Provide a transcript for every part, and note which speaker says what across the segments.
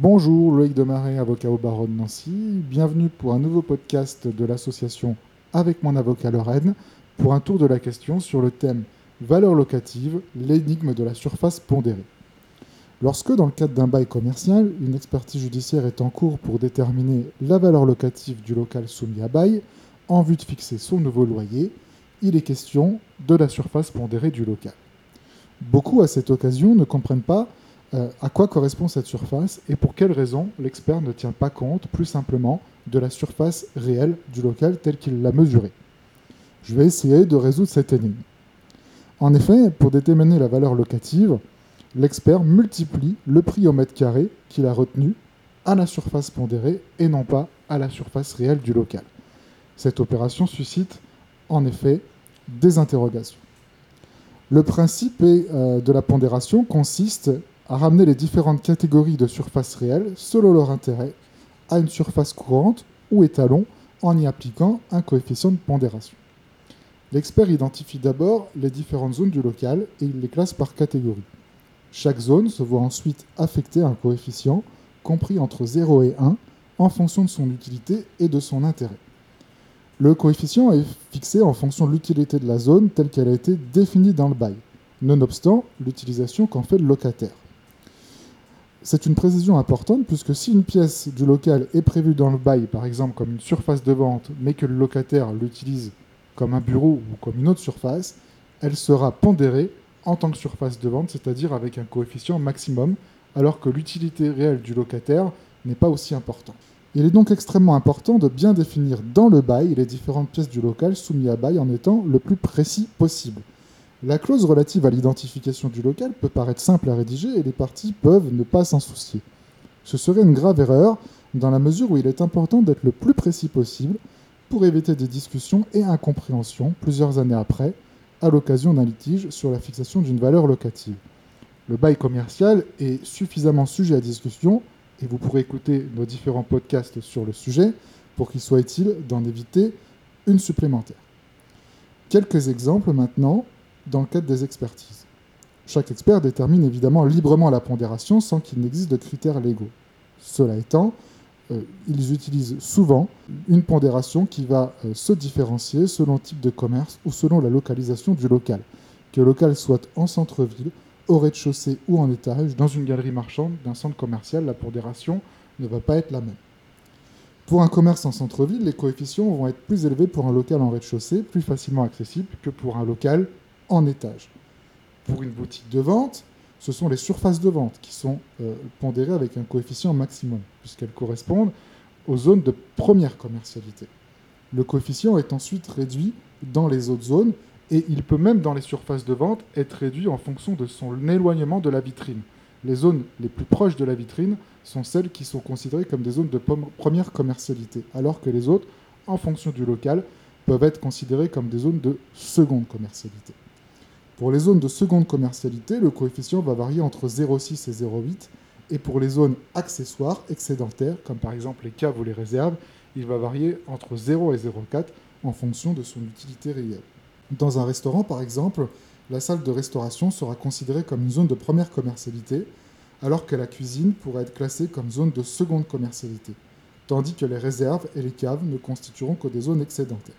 Speaker 1: Bonjour, Loïc Demarais, avocat au barreau de Nancy. Bienvenue pour un nouveau podcast de l'association Avec mon avocat Lorraine pour un tour de la question sur le thème Valeur locative, l'énigme de la surface pondérée. Lorsque, dans le cadre d'un bail commercial, une expertise judiciaire est en cours pour déterminer la valeur locative du local soumis à bail en vue de fixer son nouveau loyer, il est question de la surface pondérée du local. Beaucoup, à cette occasion, ne comprennent pas euh, à quoi correspond cette surface et pour quelles raisons l'expert ne tient pas compte, plus simplement, de la surface réelle du local telle qu'il l'a mesurée? Je vais essayer de résoudre cette énigme. En effet, pour déterminer la valeur locative, l'expert multiplie le prix au mètre carré qu'il a retenu à la surface pondérée et non pas à la surface réelle du local. Cette opération suscite en effet des interrogations. Le principe euh, de la pondération consiste à ramener les différentes catégories de surface réelles, selon leur intérêt, à une surface courante ou étalon en y appliquant un coefficient de pondération. L'expert identifie d'abord les différentes zones du local et il les classe par catégorie. Chaque zone se voit ensuite affecter un coefficient compris entre 0 et 1 en fonction de son utilité et de son intérêt. Le coefficient est fixé en fonction de l'utilité de la zone telle qu'elle a été définie dans le bail, nonobstant l'utilisation qu'en fait le locataire. C'est une précision importante puisque si une pièce du local est prévue dans le bail, par exemple comme une surface de vente, mais que le locataire l'utilise comme un bureau ou comme une autre surface, elle sera pondérée en tant que surface de vente, c'est-à-dire avec un coefficient maximum, alors que l'utilité réelle du locataire n'est pas aussi importante. Il est donc extrêmement important de bien définir dans le bail les différentes pièces du local soumises à bail en étant le plus précis possible. La clause relative à l'identification du local peut paraître simple à rédiger et les parties peuvent ne pas s'en soucier. Ce serait une grave erreur dans la mesure où il est important d'être le plus précis possible pour éviter des discussions et incompréhensions plusieurs années après à l'occasion d'un litige sur la fixation d'une valeur locative. Le bail commercial est suffisamment sujet à discussion et vous pourrez écouter nos différents podcasts sur le sujet pour qu'il soit utile d'en éviter une supplémentaire. Quelques exemples maintenant dans le cadre des expertises. Chaque expert détermine évidemment librement la pondération sans qu'il n'existe de critères légaux. Cela étant, euh, ils utilisent souvent une pondération qui va euh, se différencier selon le type de commerce ou selon la localisation du local. Que le local soit en centre-ville, au rez-de-chaussée ou en étage, dans une galerie marchande d'un centre commercial, la pondération ne va pas être la même. Pour un commerce en centre-ville, les coefficients vont être plus élevés pour un local en rez-de-chaussée, plus facilement accessible que pour un local en étage. Pour une boutique de vente, ce sont les surfaces de vente qui sont euh, pondérées avec un coefficient maximum, puisqu'elles correspondent aux zones de première commercialité. Le coefficient est ensuite réduit dans les autres zones et il peut même dans les surfaces de vente être réduit en fonction de son éloignement de la vitrine. Les zones les plus proches de la vitrine sont celles qui sont considérées comme des zones de première commercialité, alors que les autres, en fonction du local, peuvent être considérées comme des zones de seconde commercialité. Pour les zones de seconde commercialité, le coefficient va varier entre 0,6 et 0,8, et pour les zones accessoires, excédentaires, comme par exemple les caves ou les réserves, il va varier entre 0 et 0,4 en fonction de son utilité réelle. Dans un restaurant, par exemple, la salle de restauration sera considérée comme une zone de première commercialité, alors que la cuisine pourrait être classée comme zone de seconde commercialité, tandis que les réserves et les caves ne constitueront que des zones excédentaires.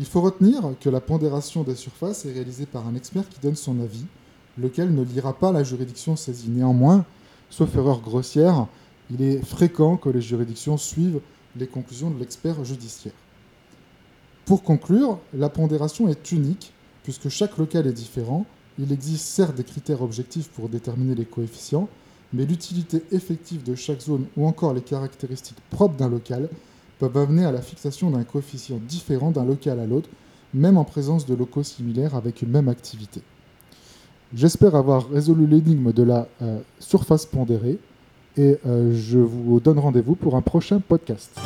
Speaker 1: Il faut retenir que la pondération des surfaces est réalisée par un expert qui donne son avis, lequel ne lira pas la juridiction saisie. Néanmoins, sauf erreur grossière, il est fréquent que les juridictions suivent les conclusions de l'expert judiciaire. Pour conclure, la pondération est unique puisque chaque local est différent. Il existe certes des critères objectifs pour déterminer les coefficients, mais l'utilité effective de chaque zone ou encore les caractéristiques propres d'un local peuvent amener à la fixation d'un coefficient différent d'un local à l'autre, même en présence de locaux similaires avec une même activité. J'espère avoir résolu l'énigme de la euh, surface pondérée et euh, je vous donne rendez-vous pour un prochain podcast.